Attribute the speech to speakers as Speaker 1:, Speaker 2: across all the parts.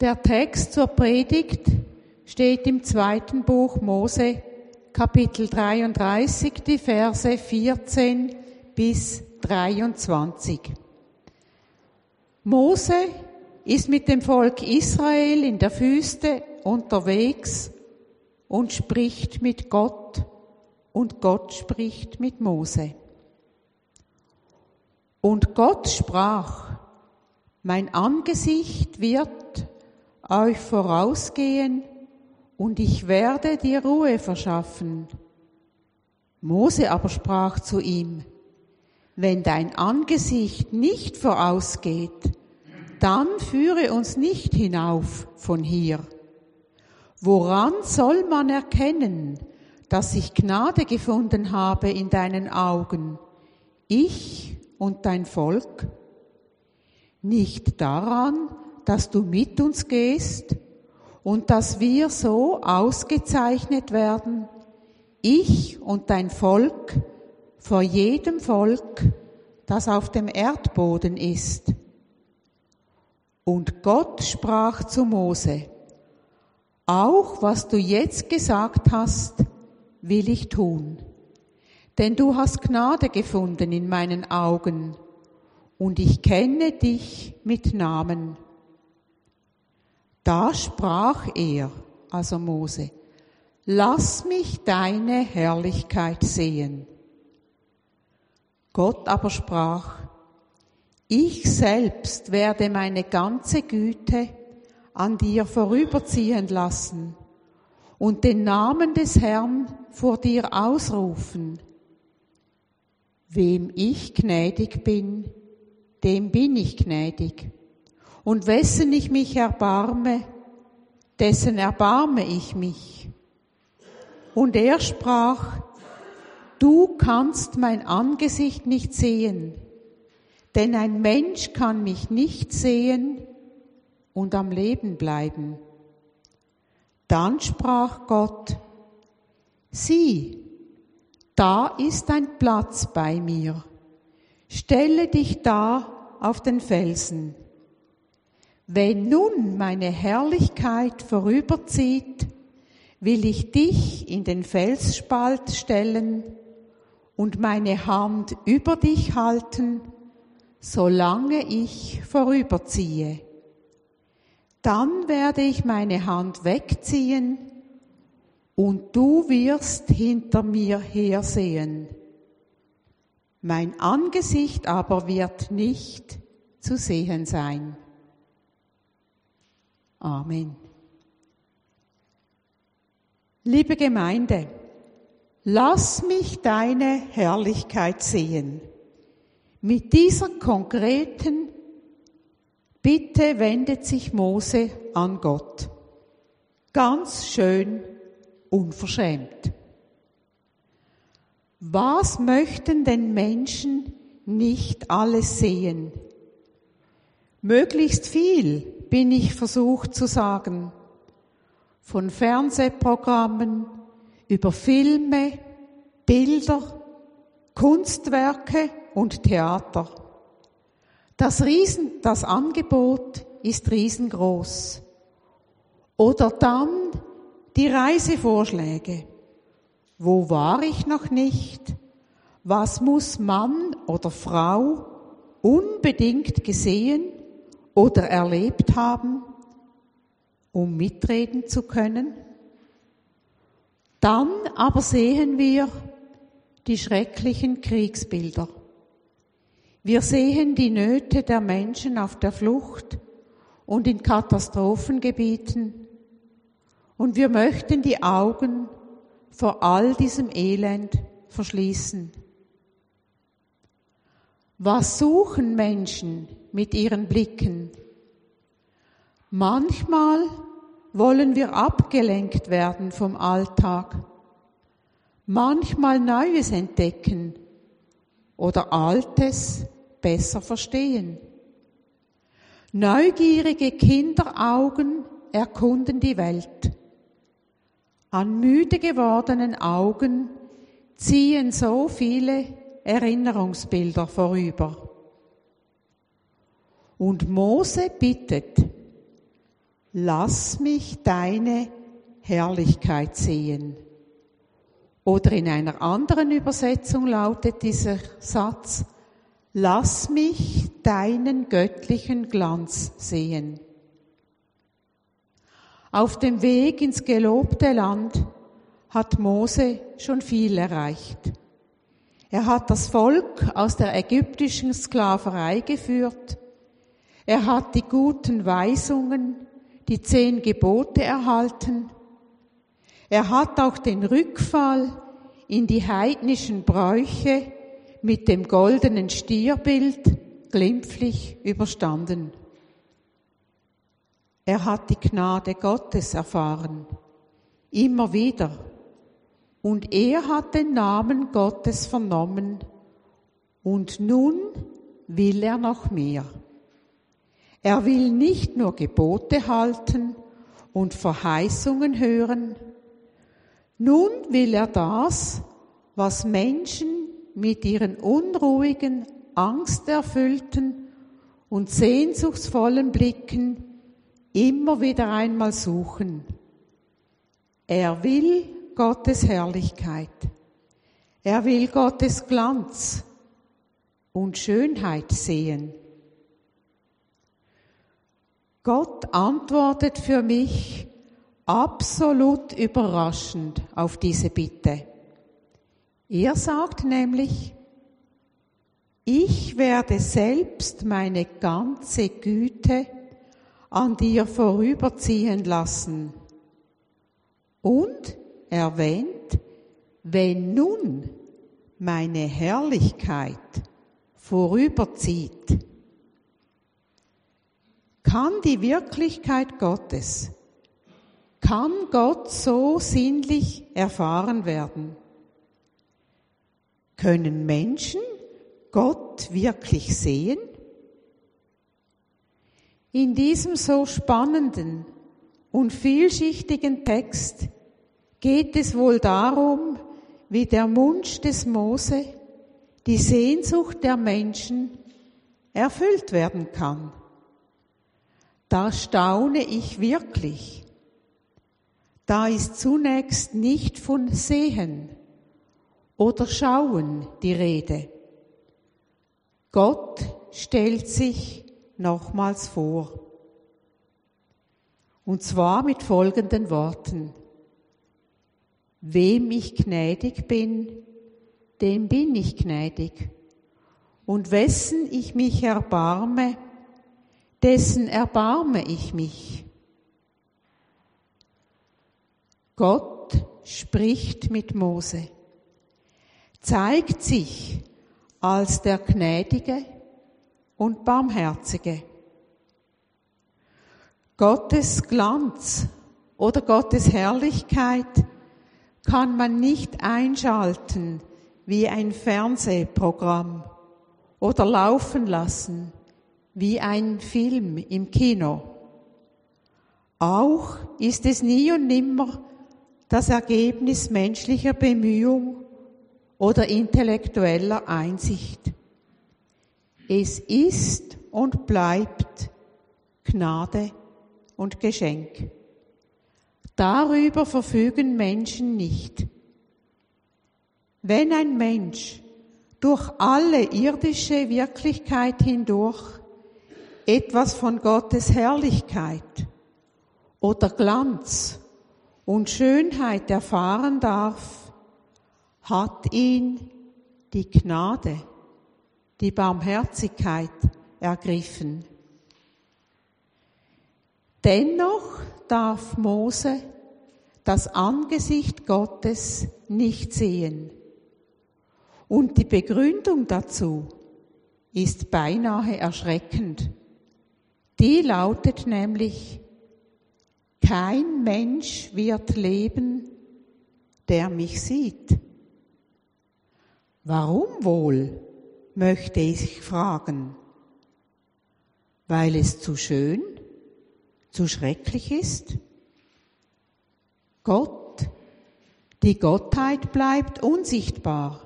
Speaker 1: Der Text zur Predigt steht im zweiten Buch Mose, Kapitel 33, die Verse 14 bis 23. Mose ist mit dem Volk Israel in der Wüste unterwegs und spricht mit Gott und Gott spricht mit Mose. Und Gott sprach, mein Angesicht wird euch vorausgehen und ich werde dir Ruhe verschaffen. Mose aber sprach zu ihm, wenn dein Angesicht nicht vorausgeht, dann führe uns nicht hinauf von hier. Woran soll man erkennen, dass ich Gnade gefunden habe in deinen Augen, ich und dein Volk? Nicht daran, dass du mit uns gehst und dass wir so ausgezeichnet werden, ich und dein Volk, vor jedem Volk, das auf dem Erdboden ist. Und Gott sprach zu Mose, auch was du jetzt gesagt hast, will ich tun. Denn du hast Gnade gefunden in meinen Augen und ich kenne dich mit Namen. Da sprach er, also Mose, lass mich deine Herrlichkeit sehen. Gott aber sprach, ich selbst werde meine ganze Güte an dir vorüberziehen lassen und den Namen des Herrn vor dir ausrufen. Wem ich gnädig bin, dem bin ich gnädig. Und wessen ich mich erbarme, dessen erbarme ich mich. Und er sprach, du kannst mein Angesicht nicht sehen, denn ein Mensch kann mich nicht sehen und am Leben bleiben. Dann sprach Gott, sieh, da ist ein Platz bei mir. Stelle dich da auf den Felsen. Wenn nun meine Herrlichkeit vorüberzieht, will ich dich in den Felsspalt stellen und meine Hand über dich halten, solange ich vorüberziehe. Dann werde ich meine Hand wegziehen und du wirst hinter mir hersehen. Mein Angesicht aber wird nicht zu sehen sein. Amen. Liebe Gemeinde, lass mich deine Herrlichkeit sehen. Mit dieser konkreten Bitte wendet sich Mose an Gott. Ganz schön unverschämt. Was möchten denn Menschen nicht alles sehen? Möglichst viel bin ich versucht zu sagen. Von Fernsehprogrammen über Filme, Bilder, Kunstwerke und Theater. Das, Riesen, das Angebot ist riesengroß. Oder dann die Reisevorschläge. Wo war ich noch nicht? Was muss Mann oder Frau unbedingt gesehen oder erlebt haben, um mitreden zu können? Dann aber sehen wir die schrecklichen Kriegsbilder. Wir sehen die Nöte der Menschen auf der Flucht und in Katastrophengebieten und wir möchten die Augen vor all diesem Elend verschließen. Was suchen Menschen mit ihren Blicken? Manchmal wollen wir abgelenkt werden vom Alltag, manchmal Neues entdecken oder Altes besser verstehen. Neugierige Kinderaugen erkunden die Welt. An müde gewordenen Augen ziehen so viele Erinnerungsbilder vorüber. Und Mose bittet, lass mich deine Herrlichkeit sehen. Oder in einer anderen Übersetzung lautet dieser Satz, lass mich deinen göttlichen Glanz sehen. Auf dem Weg ins gelobte Land hat Mose schon viel erreicht. Er hat das Volk aus der ägyptischen Sklaverei geführt. Er hat die guten Weisungen, die zehn Gebote erhalten. Er hat auch den Rückfall in die heidnischen Bräuche mit dem goldenen Stierbild glimpflich überstanden. Er hat die Gnade Gottes erfahren, immer wieder und er hat den Namen Gottes vernommen und nun will er noch mehr. Er will nicht nur Gebote halten und Verheißungen hören, nun will er das, was Menschen mit ihren unruhigen, angsterfüllten und sehnsuchtsvollen Blicken immer wieder einmal suchen. Er will Gottes Herrlichkeit. Er will Gottes Glanz und Schönheit sehen. Gott antwortet für mich absolut überraschend auf diese Bitte. Er sagt nämlich, ich werde selbst meine ganze Güte an dir vorüberziehen lassen und erwähnt, wenn nun meine Herrlichkeit vorüberzieht, kann die Wirklichkeit Gottes, kann Gott so sinnlich erfahren werden? Können Menschen Gott wirklich sehen? In diesem so spannenden und vielschichtigen Text geht es wohl darum, wie der Wunsch des Mose, die Sehnsucht der Menschen erfüllt werden kann. Da staune ich wirklich. Da ist zunächst nicht von Sehen oder Schauen die Rede. Gott stellt sich nochmals vor. Und zwar mit folgenden Worten. Wem ich gnädig bin, dem bin ich gnädig. Und wessen ich mich erbarme, dessen erbarme ich mich. Gott spricht mit Mose, zeigt sich als der Gnädige und Barmherzige. Gottes Glanz oder Gottes Herrlichkeit kann man nicht einschalten wie ein Fernsehprogramm oder laufen lassen wie ein Film im Kino. Auch ist es nie und nimmer das Ergebnis menschlicher Bemühung oder intellektueller Einsicht. Es ist und bleibt Gnade und Geschenk. Darüber verfügen Menschen nicht. Wenn ein Mensch durch alle irdische Wirklichkeit hindurch etwas von Gottes Herrlichkeit oder Glanz und Schönheit erfahren darf, hat ihn die Gnade, die Barmherzigkeit ergriffen. Dennoch darf Mose das Angesicht Gottes nicht sehen. Und die Begründung dazu ist beinahe erschreckend. Die lautet nämlich, kein Mensch wird leben, der mich sieht. Warum wohl, möchte ich fragen. Weil es zu schön, zu schrecklich ist? Gott, die Gottheit bleibt unsichtbar.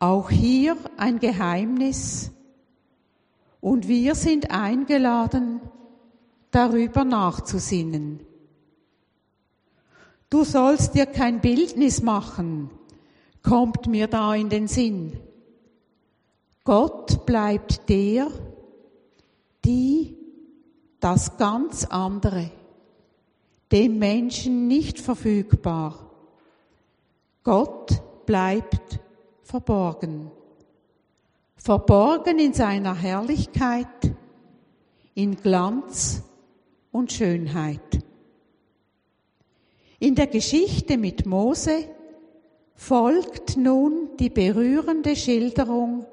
Speaker 1: Auch hier ein Geheimnis. Und wir sind eingeladen, darüber nachzusinnen. Du sollst dir kein Bildnis machen, kommt mir da in den Sinn. Gott bleibt der, die, das ganz andere, dem Menschen nicht verfügbar. Gott bleibt verborgen. Verborgen in seiner Herrlichkeit, in Glanz und Schönheit. In der Geschichte mit Mose folgt nun die berührende Schilderung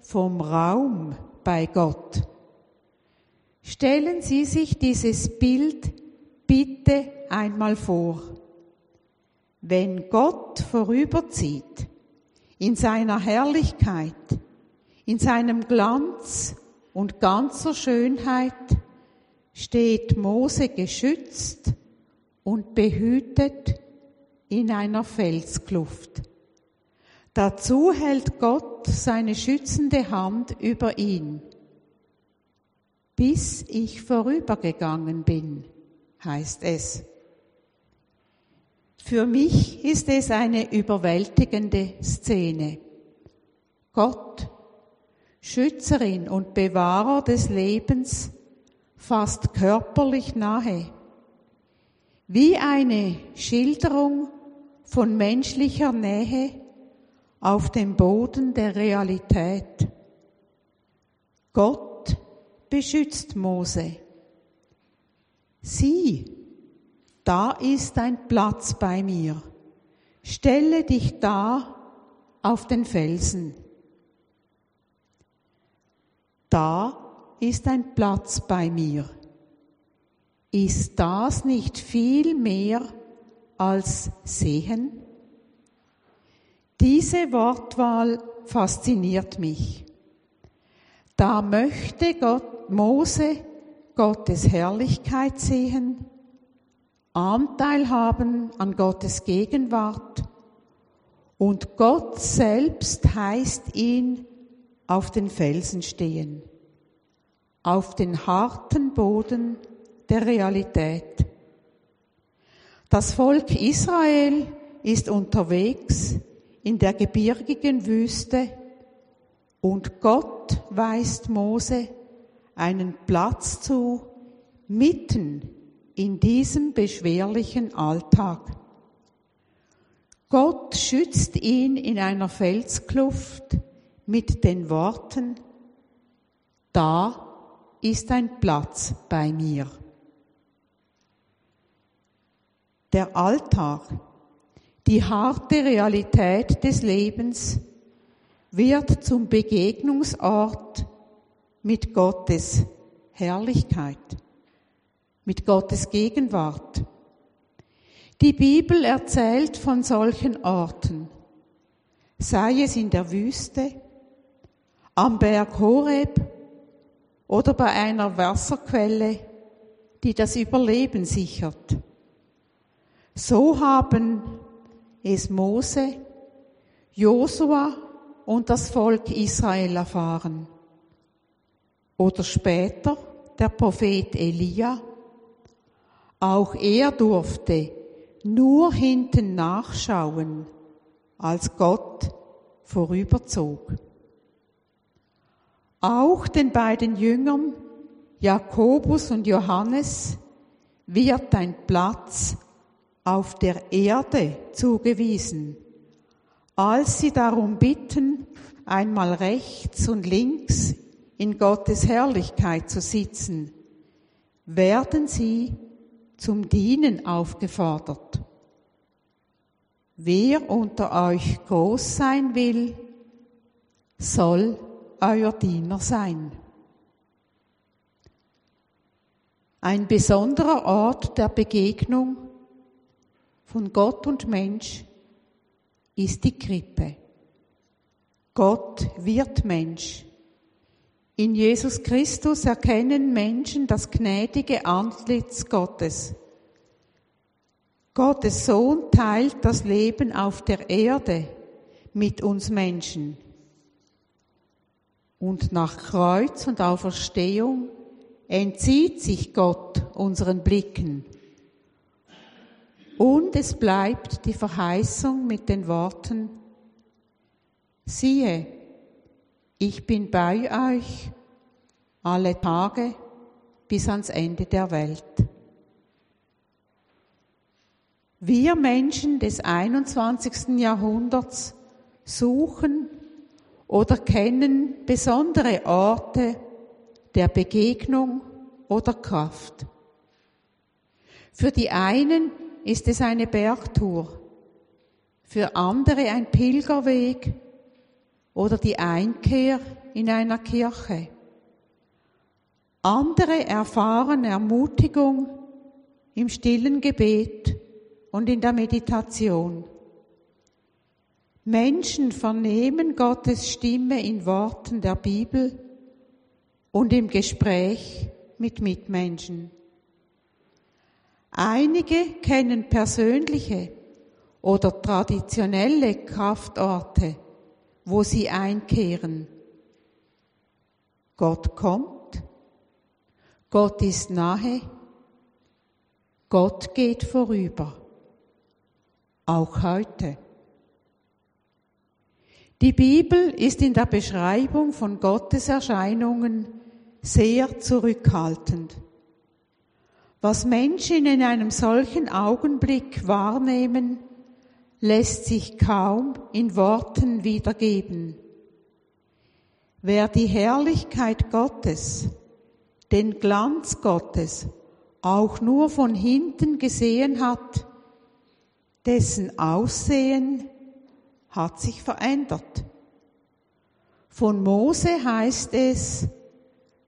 Speaker 1: vom Raum bei Gott. Stellen Sie sich dieses Bild bitte einmal vor. Wenn Gott vorüberzieht, in seiner Herrlichkeit, in seinem Glanz und ganzer Schönheit, steht Mose geschützt und behütet in einer Felskluft. Dazu hält Gott seine schützende Hand über ihn. Bis ich vorübergegangen bin, heißt es. Für mich ist es eine überwältigende Szene. Gott, Schützerin und Bewahrer des Lebens, fast körperlich nahe. Wie eine Schilderung von menschlicher Nähe auf dem Boden der Realität. Gott beschützt Mose. Sieh, da ist ein Platz bei mir. Stelle dich da auf den Felsen. Da ist ein Platz bei mir. Ist das nicht viel mehr als sehen? Diese Wortwahl fasziniert mich. Da möchte Gott, Mose Gottes Herrlichkeit sehen, Anteil haben an Gottes Gegenwart und Gott selbst heißt ihn auf den Felsen stehen, auf den harten Boden der Realität. Das Volk Israel ist unterwegs in der gebirgigen Wüste und Gott weist Mose einen Platz zu, mitten in diesem beschwerlichen Alltag. Gott schützt ihn in einer Felskluft mit den Worten, da ist ein Platz bei mir. Der Alltag die harte Realität des Lebens wird zum Begegnungsort mit Gottes Herrlichkeit, mit Gottes Gegenwart. Die Bibel erzählt von solchen Orten, sei es in der Wüste, am Berg Horeb oder bei einer Wasserquelle, die das Überleben sichert. So haben es Mose, Josua und das Volk Israel erfahren. Oder später der Prophet Elia. Auch er durfte nur hinten nachschauen, als Gott vorüberzog. Auch den beiden Jüngern, Jakobus und Johannes, wird ein Platz auf der Erde zugewiesen, als sie darum bitten, einmal rechts und links in Gottes Herrlichkeit zu sitzen, werden sie zum Dienen aufgefordert. Wer unter euch groß sein will, soll euer Diener sein. Ein besonderer Ort der Begegnung von Gott und Mensch ist die Krippe. Gott wird Mensch. In Jesus Christus erkennen Menschen das gnädige Antlitz Gottes. Gottes Sohn teilt das Leben auf der Erde mit uns Menschen. Und nach Kreuz und Auferstehung entzieht sich Gott unseren Blicken. Und es bleibt die Verheißung mit den Worten, siehe, ich bin bei euch alle Tage bis ans Ende der Welt. Wir Menschen des 21. Jahrhunderts suchen oder kennen besondere Orte der Begegnung oder Kraft. Für die einen ist es eine Bergtour, für andere ein Pilgerweg oder die Einkehr in einer Kirche. Andere erfahren Ermutigung im stillen Gebet und in der Meditation. Menschen vernehmen Gottes Stimme in Worten der Bibel und im Gespräch mit Mitmenschen. Einige kennen persönliche oder traditionelle Kraftorte, wo sie einkehren. Gott kommt, Gott ist nahe, Gott geht vorüber auch heute. Die Bibel ist in der Beschreibung von Gottes Erscheinungen sehr zurückhaltend. Was Menschen in einem solchen Augenblick wahrnehmen, lässt sich kaum in Worten wiedergeben. Wer die Herrlichkeit Gottes, den Glanz Gottes auch nur von hinten gesehen hat, dessen Aussehen hat sich verändert. Von Mose heißt es,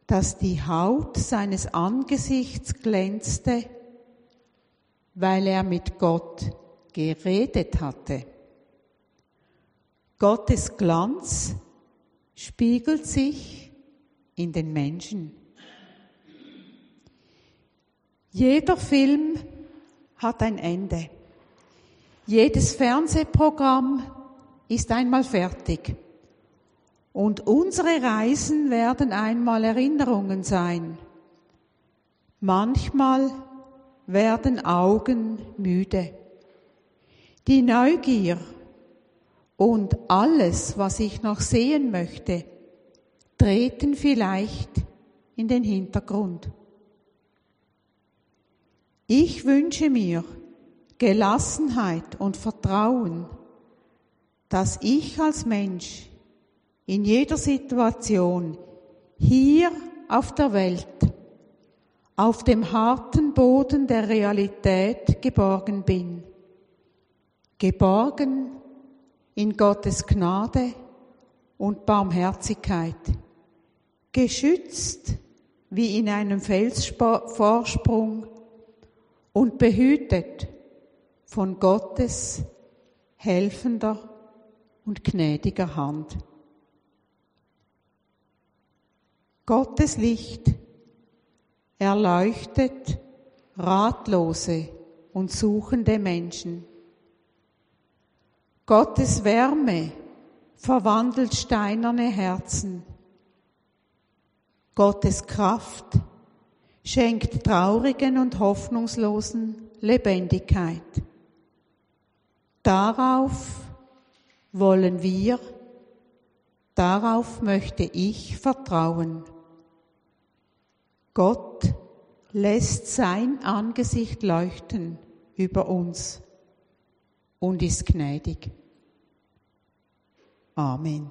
Speaker 1: dass die Haut seines Angesichts glänzte, weil er mit Gott geredet hatte. Gottes Glanz spiegelt sich in den Menschen. Jeder Film hat ein Ende. Jedes Fernsehprogramm ist einmal fertig. Und unsere Reisen werden einmal Erinnerungen sein. Manchmal werden Augen müde. Die Neugier und alles, was ich noch sehen möchte, treten vielleicht in den Hintergrund. Ich wünsche mir, Gelassenheit und Vertrauen, dass ich als Mensch in jeder Situation hier auf der Welt, auf dem harten Boden der Realität geborgen bin. Geborgen in Gottes Gnade und Barmherzigkeit. Geschützt wie in einem Felsvorsprung und behütet von Gottes helfender und gnädiger Hand. Gottes Licht erleuchtet ratlose und suchende Menschen. Gottes Wärme verwandelt steinerne Herzen. Gottes Kraft schenkt traurigen und hoffnungslosen Lebendigkeit. Darauf wollen wir, darauf möchte ich vertrauen. Gott lässt sein Angesicht leuchten über uns und ist gnädig. Amen.